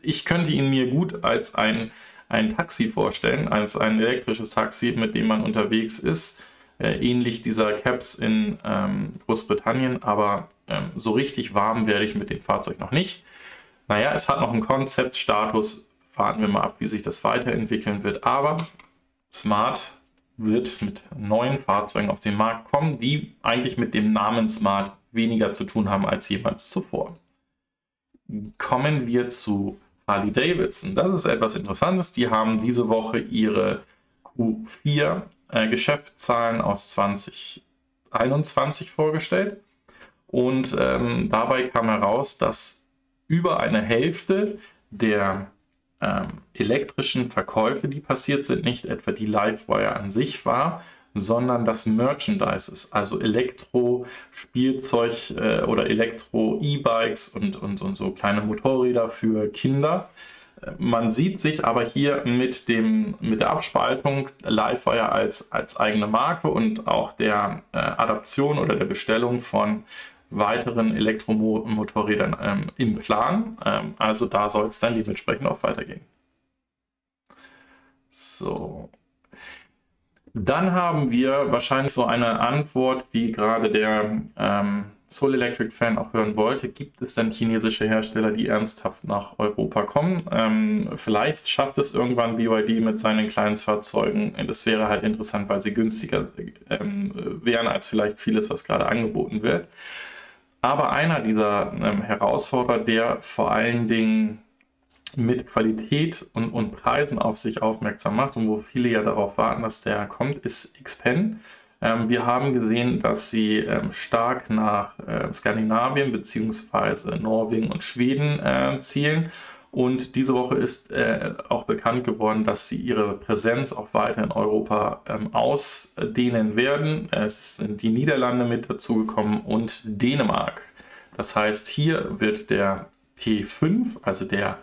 Ich könnte ihn mir gut als ein, ein Taxi vorstellen, als ein elektrisches Taxi, mit dem man unterwegs ist. Äh, ähnlich dieser Caps in ähm, Großbritannien, aber ähm, so richtig warm werde ich mit dem Fahrzeug noch nicht. Naja, es hat noch einen Konzeptstatus. Warten wir mal ab, wie sich das weiterentwickeln wird. Aber Smart wird mit neuen Fahrzeugen auf den Markt kommen, die eigentlich mit dem Namen Smart weniger zu tun haben als jemals zuvor. Kommen wir zu Harley Davidson. Das ist etwas Interessantes. Die haben diese Woche ihre Q4 äh, Geschäftszahlen aus 2021 vorgestellt. Und ähm, dabei kam heraus, dass über eine Hälfte der ähm, elektrischen Verkäufe, die passiert sind, nicht etwa die Livewire an sich war, sondern das Merchandise also Elektro-Spielzeug äh, oder Elektro-E-Bikes und, und, und so kleine Motorräder für Kinder. Man sieht sich aber hier mit, dem, mit der Abspaltung Livewire als, als eigene Marke und auch der äh, Adaption oder der Bestellung von weiteren Elektromotorrädern ähm, im Plan. Ähm, also da soll es dann dementsprechend auch weitergehen. So. Dann haben wir wahrscheinlich so eine Antwort, die gerade der ähm, Soul Electric Fan auch hören wollte. Gibt es denn chinesische Hersteller, die ernsthaft nach Europa kommen? Ähm, vielleicht schafft es irgendwann BYD mit seinen Kleinstfahrzeugen. Das wäre halt interessant, weil sie günstiger ähm, wären als vielleicht vieles, was gerade angeboten wird. Aber einer dieser ähm, Herausforderer, der vor allen Dingen mit Qualität und, und Preisen auf sich aufmerksam macht und wo viele ja darauf warten, dass der kommt, ist Xpen. Ähm, wir haben gesehen, dass sie ähm, stark nach äh, Skandinavien bzw. Norwegen und Schweden äh, zielen. Und diese Woche ist äh, auch bekannt geworden, dass sie ihre Präsenz auch weiter in Europa ähm, ausdehnen werden. Es sind die Niederlande mit dazugekommen und Dänemark. Das heißt, hier wird der P5, also der,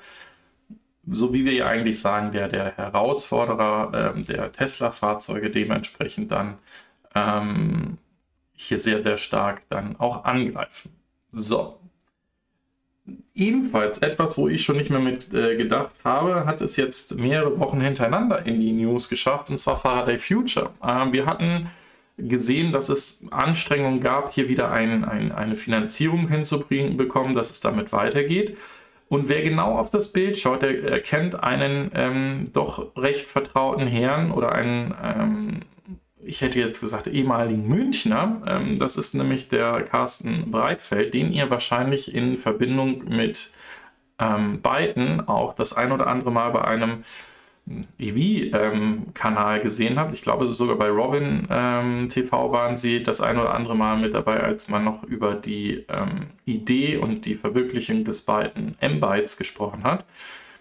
so wie wir ja eigentlich sagen, der, der Herausforderer ähm, der Tesla-Fahrzeuge dementsprechend dann ähm, hier sehr, sehr stark dann auch angreifen. So. Ebenfalls etwas, wo ich schon nicht mehr mit äh, gedacht habe, hat es jetzt mehrere Wochen hintereinander in die News geschafft, und zwar Faraday Future. Ähm, wir hatten gesehen, dass es Anstrengungen gab, hier wieder ein, ein, eine Finanzierung hinzubekommen, dass es damit weitergeht. Und wer genau auf das Bild schaut, der erkennt einen ähm, doch recht vertrauten Herrn oder einen, ähm, ich hätte jetzt gesagt, ehemaligen Münchner. Ähm, das ist nämlich der Carsten Breitfeld, den ihr wahrscheinlich in Verbindung mit ähm, Biden auch das ein oder andere Mal bei einem EV-Kanal ähm, gesehen habt. Ich glaube sogar bei Robin ähm, TV waren sie das ein oder andere Mal mit dabei, als man noch über die ähm, Idee und die Verwirklichung des beiden M-Bytes gesprochen hat.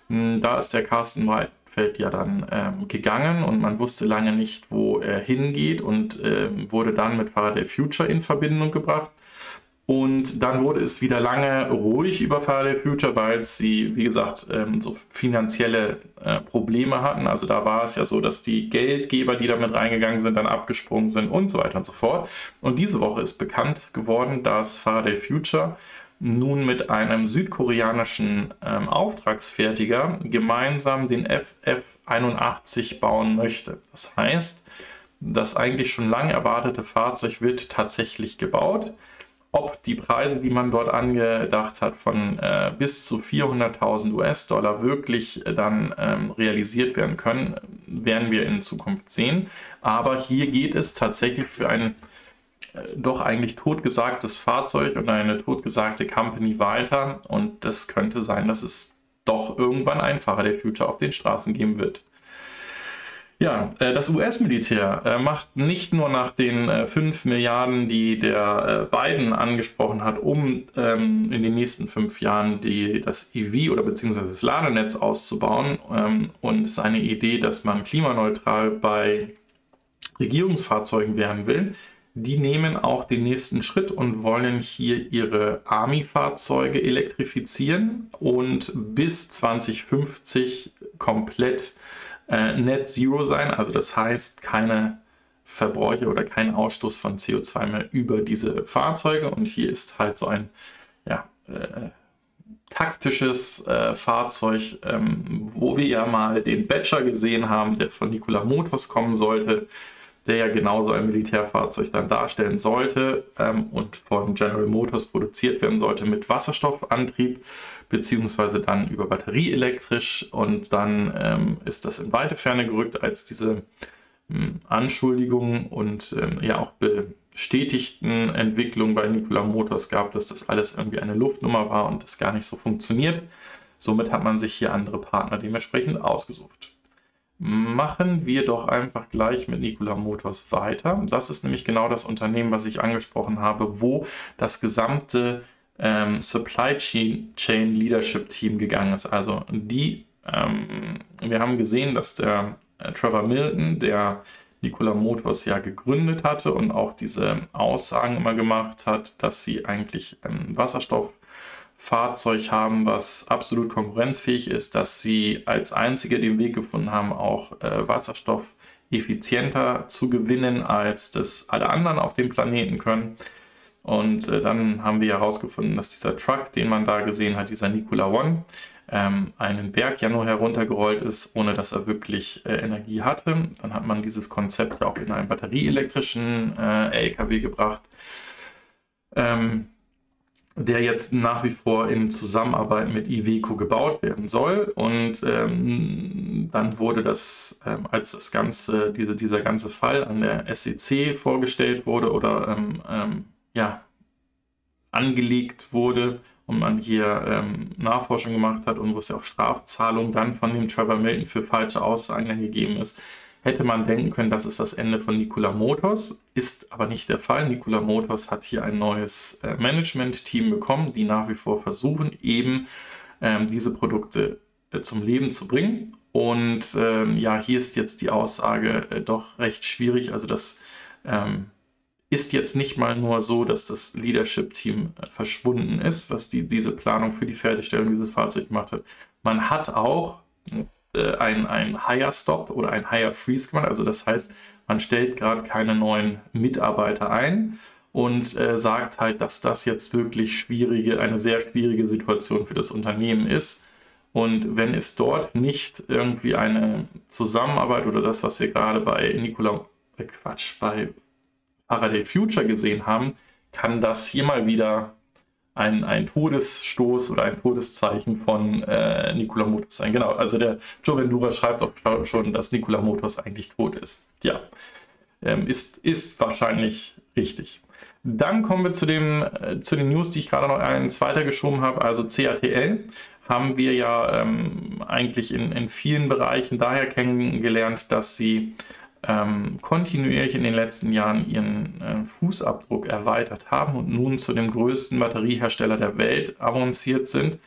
Hm, da ist der Carsten Breitfeld ja dann ähm, gegangen und man wusste lange nicht, wo er hingeht und ähm, wurde dann mit Faraday Future in Verbindung gebracht. Und dann wurde es wieder lange ruhig über Faraday Future, weil sie, wie gesagt, ähm, so finanzielle äh, Probleme hatten. Also da war es ja so, dass die Geldgeber, die damit reingegangen sind, dann abgesprungen sind und so weiter und so fort. Und diese Woche ist bekannt geworden, dass Faraday Future nun mit einem südkoreanischen ähm, Auftragsfertiger gemeinsam den FF81 bauen möchte. Das heißt, das eigentlich schon lange erwartete Fahrzeug wird tatsächlich gebaut ob die Preise, die man dort angedacht hat, von äh, bis zu 400.000 US-Dollar wirklich äh, dann ähm, realisiert werden können, werden wir in Zukunft sehen. Aber hier geht es tatsächlich für ein äh, doch eigentlich totgesagtes Fahrzeug und eine totgesagte Company weiter. Und das könnte sein, dass es doch irgendwann einfacher der Future auf den Straßen geben wird. Ja, äh, das US-Militär äh, macht nicht nur nach den 5 äh, Milliarden, die der Biden angesprochen hat, um ähm, in den nächsten fünf Jahren die, das EV oder beziehungsweise das Ladenetz auszubauen ähm, und seine Idee, dass man klimaneutral bei Regierungsfahrzeugen werden will, die nehmen auch den nächsten Schritt und wollen hier ihre Army-Fahrzeuge elektrifizieren und bis 2050 komplett äh, Net Zero sein. Also das heißt, keine Verbräuche oder kein Ausstoß von CO2 mehr über diese Fahrzeuge. Und hier ist halt so ein ja, äh, taktisches äh, Fahrzeug, ähm, wo wir ja mal den Batcher gesehen haben, der von Nikola Motors kommen sollte, der ja genauso ein Militärfahrzeug dann darstellen sollte ähm, und von General Motors produziert werden sollte mit Wasserstoffantrieb beziehungsweise dann über Batterie elektrisch und dann ähm, ist das in weite Ferne gerückt als diese ähm, Anschuldigungen und ähm, ja auch bestätigten Entwicklungen bei Nikola Motors gab, dass das alles irgendwie eine Luftnummer war und das gar nicht so funktioniert. Somit hat man sich hier andere Partner dementsprechend ausgesucht. Machen wir doch einfach gleich mit Nikola Motors weiter. Das ist nämlich genau das Unternehmen, was ich angesprochen habe, wo das gesamte ähm, Supply Chain Leadership Team gegangen ist. Also die, ähm, wir haben gesehen, dass der äh, Trevor Milton, der Nikola Motors ja gegründet hatte und auch diese Aussagen immer gemacht hat, dass sie eigentlich ein Wasserstofffahrzeug haben, was absolut konkurrenzfähig ist, dass sie als einzige den Weg gefunden haben, auch äh, Wasserstoff effizienter zu gewinnen, als das alle anderen auf dem Planeten können. Und äh, dann haben wir herausgefunden, dass dieser Truck, den man da gesehen hat, dieser Nikola One, ähm, einen Berg ja nur heruntergerollt ist, ohne dass er wirklich äh, Energie hatte. Dann hat man dieses Konzept auch in einen batterieelektrischen äh, LKW gebracht, ähm, der jetzt nach wie vor in Zusammenarbeit mit Iveco gebaut werden soll. Und ähm, dann wurde das, ähm, als das ganze, diese, dieser ganze Fall an der SEC vorgestellt wurde oder ähm, ähm, ja, angelegt wurde und man hier ähm, Nachforschung gemacht hat und wo es ja auch Strafzahlungen dann von dem Trevor Milton für falsche Aussagen gegeben ist, hätte man denken können, das ist das Ende von Nikola Motors, ist aber nicht der Fall. Nikola Motors hat hier ein neues äh, Management-Team bekommen, die nach wie vor versuchen, eben ähm, diese Produkte äh, zum Leben zu bringen. Und ähm, ja, hier ist jetzt die Aussage äh, doch recht schwierig. Also das ähm, ist jetzt nicht mal nur so, dass das Leadership-Team äh, verschwunden ist, was die, diese Planung für die Fertigstellung dieses Fahrzeugs gemacht hat. Man hat auch äh, ein, ein Higher Stop oder ein Higher Freeze gemacht. Also das heißt, man stellt gerade keine neuen Mitarbeiter ein und äh, sagt halt, dass das jetzt wirklich schwierige, eine sehr schwierige Situation für das Unternehmen ist. Und wenn es dort nicht irgendwie eine Zusammenarbeit oder das, was wir gerade bei Nikola, äh Quatsch, bei Faraday Future gesehen haben, kann das hier mal wieder ein, ein Todesstoß oder ein Todeszeichen von äh, Nikola Motors sein. Genau, also der Joe Vendura schreibt auch schon, dass Nikola Motors eigentlich tot ist. Ja, ähm, ist, ist wahrscheinlich richtig. Dann kommen wir zu, dem, äh, zu den News, die ich gerade noch eins weitergeschoben habe. Also CATL haben wir ja ähm, eigentlich in, in vielen Bereichen daher kennengelernt, dass sie ähm, kontinuierlich in den letzten Jahren ihren äh, Fußabdruck erweitert haben und nun zu dem größten Batteriehersteller der Welt avanciert sind.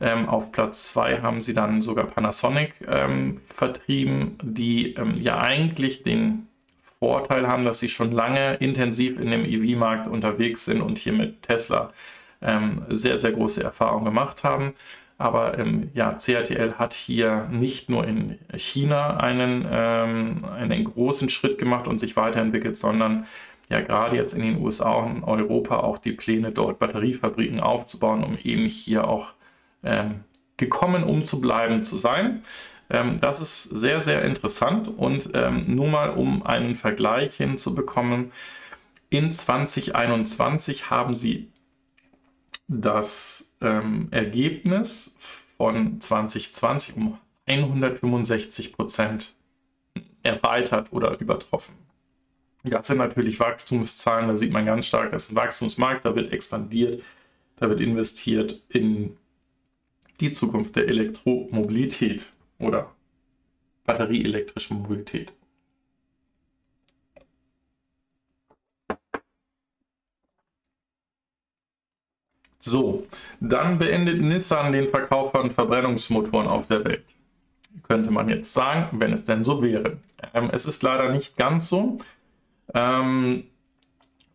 Ähm, auf Platz 2 haben sie dann sogar Panasonic ähm, vertrieben, die ähm, ja eigentlich den Vorteil haben, dass sie schon lange intensiv in dem EV-Markt unterwegs sind und hier mit Tesla ähm, sehr, sehr große Erfahrungen gemacht haben. Aber ähm, ja, CATL hat hier nicht nur in China einen, ähm, einen großen Schritt gemacht und sich weiterentwickelt, sondern ja gerade jetzt in den USA und Europa auch die Pläne, dort Batteriefabriken aufzubauen, um eben hier auch ähm, gekommen, um zu bleiben zu sein. Ähm, das ist sehr, sehr interessant und ähm, nur mal um einen Vergleich hinzubekommen, in 2021 haben sie das ähm, Ergebnis von 2020 um 165 Prozent erweitert oder übertroffen. Das sind natürlich Wachstumszahlen, da sieht man ganz stark, das ist ein Wachstumsmarkt, da wird expandiert, da wird investiert in die Zukunft der Elektromobilität oder batterieelektrische Mobilität. So, dann beendet Nissan den Verkauf von Verbrennungsmotoren auf der Welt. Könnte man jetzt sagen, wenn es denn so wäre. Ähm, es ist leider nicht ganz so. Ähm,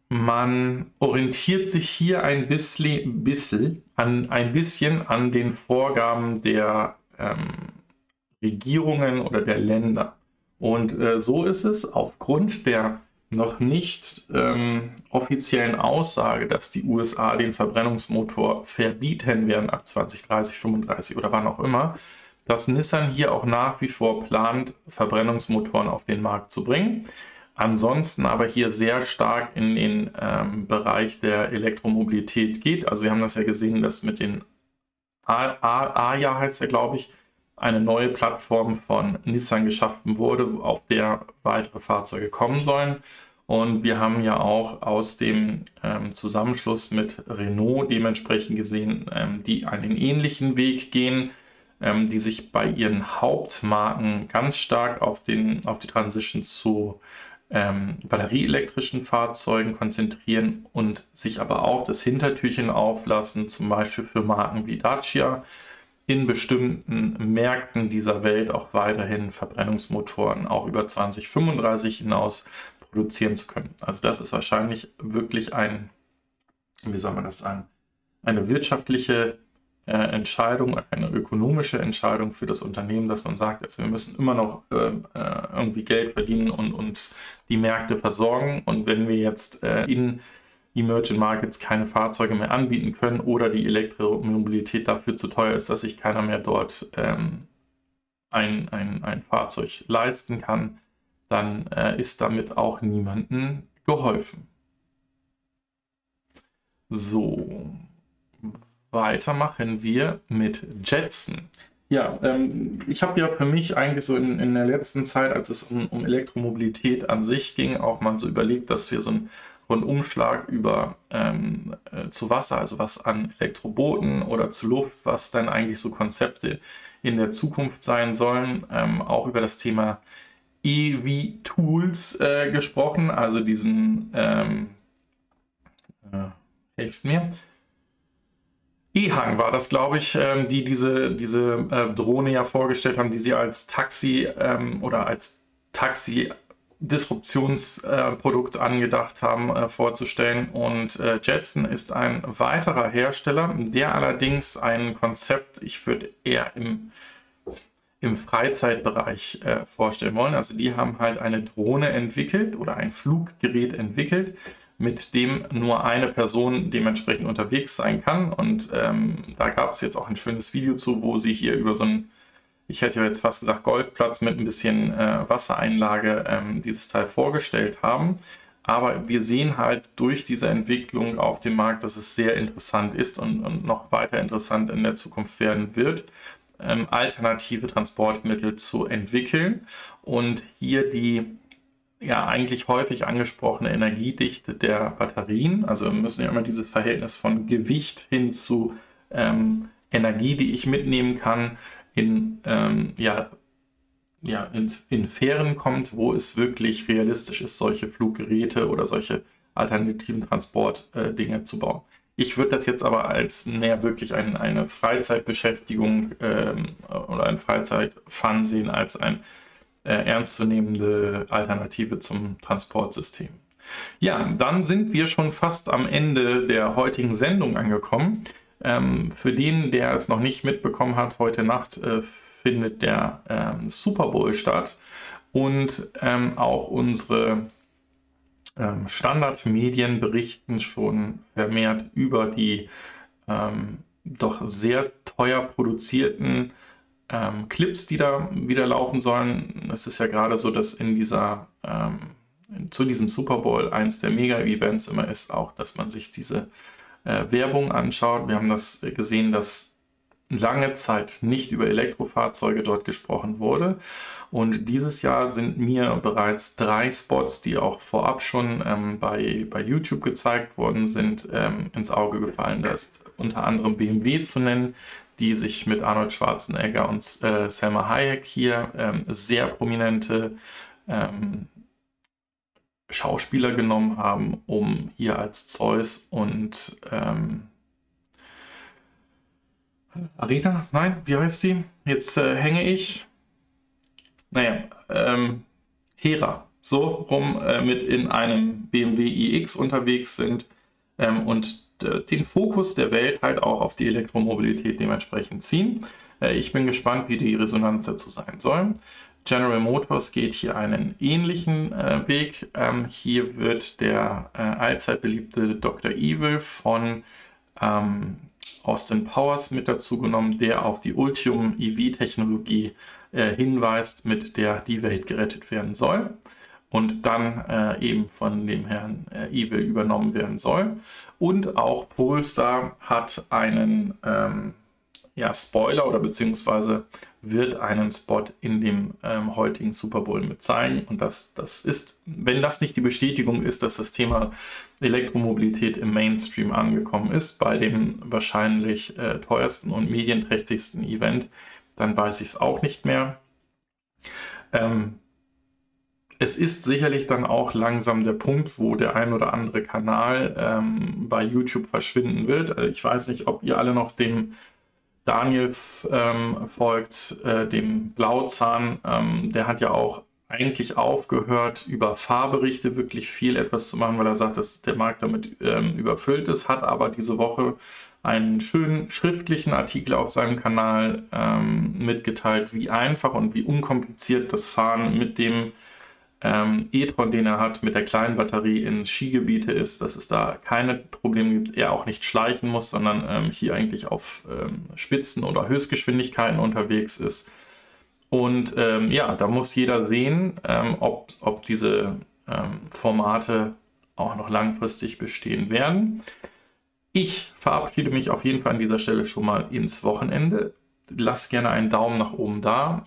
man orientiert sich hier ein bisschen, bisschen, an, ein bisschen an den Vorgaben der ähm, Regierungen oder der Länder. Und äh, so ist es aufgrund der noch nicht ähm, offiziellen Aussage, dass die USA den Verbrennungsmotor verbieten werden ab 2030, 35 oder wann auch immer, dass Nissan hier auch nach wie vor plant, Verbrennungsmotoren auf den Markt zu bringen. Ansonsten aber hier sehr stark in den ähm, Bereich der Elektromobilität geht. Also wir haben das ja gesehen, dass mit den AJA heißt er, glaube ich, eine neue Plattform von Nissan geschaffen wurde, auf der weitere Fahrzeuge kommen sollen. Und wir haben ja auch aus dem ähm, Zusammenschluss mit Renault dementsprechend gesehen, ähm, die einen ähnlichen Weg gehen, ähm, die sich bei ihren Hauptmarken ganz stark auf, den, auf die Transition zu ähm, batterieelektrischen Fahrzeugen konzentrieren und sich aber auch das Hintertürchen auflassen, zum Beispiel für Marken wie Dacia, in bestimmten Märkten dieser Welt auch weiterhin Verbrennungsmotoren auch über 2035 hinaus produzieren zu können. Also das ist wahrscheinlich wirklich ein, wie soll man das sagen, eine wirtschaftliche äh, Entscheidung, eine ökonomische Entscheidung für das Unternehmen, dass man sagt, also wir müssen immer noch äh, äh irgendwie Geld verdienen und, und die Märkte versorgen. Und wenn wir jetzt äh, in Emerging Markets keine Fahrzeuge mehr anbieten können oder die Elektromobilität dafür zu teuer ist, dass sich keiner mehr dort ähm, ein, ein, ein Fahrzeug leisten kann, dann äh, ist damit auch niemandem geholfen. So, weiter machen wir mit Jetson. Ja, ähm, ich habe ja für mich eigentlich so in, in der letzten Zeit, als es um, um Elektromobilität an sich ging, auch mal so überlegt, dass wir so ein Rundumschlag über ähm, äh, zu Wasser, also was an Elektrobooten oder zu Luft, was dann eigentlich so Konzepte in der Zukunft sein sollen, ähm, auch über das Thema EV-Tools äh, gesprochen, also diesen, ähm, äh, hilft mir, E-Hang war das, glaube ich, ähm, die diese, diese äh, Drohne ja vorgestellt haben, die sie als Taxi ähm, oder als Taxi Disruptionsprodukt angedacht haben, äh, vorzustellen. Und äh, Jetson ist ein weiterer Hersteller, der allerdings ein Konzept, ich würde eher im, im Freizeitbereich äh, vorstellen wollen. Also die haben halt eine Drohne entwickelt oder ein Fluggerät entwickelt, mit dem nur eine Person dementsprechend unterwegs sein kann. Und ähm, da gab es jetzt auch ein schönes Video zu, wo sie hier über so ein ich hätte jetzt fast gesagt Golfplatz mit ein bisschen äh, Wassereinlage ähm, dieses Teil vorgestellt haben. Aber wir sehen halt durch diese Entwicklung auf dem Markt, dass es sehr interessant ist und, und noch weiter interessant in der Zukunft werden wird, ähm, alternative Transportmittel zu entwickeln und hier die ja eigentlich häufig angesprochene Energiedichte der Batterien, also wir müssen ja immer dieses Verhältnis von Gewicht hin zu ähm, Energie, die ich mitnehmen kann, in, ähm, ja, ja, in, in Fähren kommt, wo es wirklich realistisch ist, solche Fluggeräte oder solche alternativen Transportdinge äh, zu bauen. Ich würde das jetzt aber als mehr wirklich ein, eine Freizeitbeschäftigung ähm, oder ein Freizeitfun sehen als ein äh, ernstzunehmende Alternative zum Transportsystem. Ja, dann sind wir schon fast am Ende der heutigen Sendung angekommen. Ähm, für den, der es noch nicht mitbekommen hat, heute Nacht äh, findet der ähm, Super Bowl statt und ähm, auch unsere ähm, Standardmedien berichten schon vermehrt über die ähm, doch sehr teuer produzierten ähm, Clips, die da wieder laufen sollen. Es ist ja gerade so, dass in dieser zu diesem Super Bowl eins der Mega-Events immer ist, auch, dass man sich diese äh, Werbung anschaut. Wir haben das gesehen, dass lange Zeit nicht über Elektrofahrzeuge dort gesprochen wurde. Und dieses Jahr sind mir bereits drei Spots, die auch vorab schon ähm, bei, bei YouTube gezeigt worden sind, ähm, ins Auge gefallen. Da ist unter anderem BMW zu nennen, die sich mit Arnold Schwarzenegger und äh, Selma Hayek hier ähm, sehr prominente ähm, Schauspieler genommen haben, um hier als Zeus und ähm, Arena? Nein, wie heißt sie? Jetzt äh, hänge ich. Naja, ähm, Hera. So rum äh, mit in einem BMW iX unterwegs sind ähm, und äh, den Fokus der Welt halt auch auf die Elektromobilität dementsprechend ziehen. Äh, ich bin gespannt, wie die Resonanz dazu sein soll. General Motors geht hier einen ähnlichen äh, Weg. Ähm, hier wird der äh, allzeit beliebte Dr. Evil von ähm, Austin Powers mit dazu genommen, der auf die Ultium EV-Technologie äh, hinweist, mit der die Welt gerettet werden soll und dann äh, eben von dem Herrn äh, Evil übernommen werden soll. Und auch Polestar hat einen ähm, ja, Spoiler oder beziehungsweise wird einen Spot in dem ähm, heutigen Super Bowl mit zeigen. Und das, das ist, wenn das nicht die Bestätigung ist, dass das Thema Elektromobilität im Mainstream angekommen ist, bei dem wahrscheinlich äh, teuersten und medienträchtigsten Event, dann weiß ich es auch nicht mehr. Ähm, es ist sicherlich dann auch langsam der Punkt, wo der ein oder andere Kanal ähm, bei YouTube verschwinden wird. Äh, ich weiß nicht, ob ihr alle noch dem Daniel ähm, folgt äh, dem Blauzahn. Ähm, der hat ja auch eigentlich aufgehört, über Fahrberichte wirklich viel etwas zu machen, weil er sagt, dass der Markt damit ähm, überfüllt ist, hat aber diese Woche einen schönen schriftlichen Artikel auf seinem Kanal ähm, mitgeteilt, wie einfach und wie unkompliziert das Fahren mit dem ähm, e-tron, den er hat, mit der kleinen Batterie in Skigebiete ist, dass es da keine Probleme gibt, er auch nicht schleichen muss, sondern ähm, hier eigentlich auf ähm, Spitzen- oder Höchstgeschwindigkeiten unterwegs ist. Und ähm, ja, da muss jeder sehen, ähm, ob, ob diese ähm, Formate auch noch langfristig bestehen werden. Ich verabschiede mich auf jeden Fall an dieser Stelle schon mal ins Wochenende. Lasst gerne einen Daumen nach oben da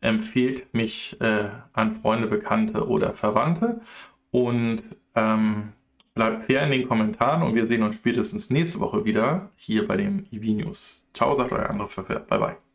empfehlt mich äh, an Freunde, Bekannte oder Verwandte und ähm, bleibt fair in den Kommentaren und wir sehen uns spätestens nächste Woche wieder hier bei dem EV News. Ciao, sagt euer andere Bye bye.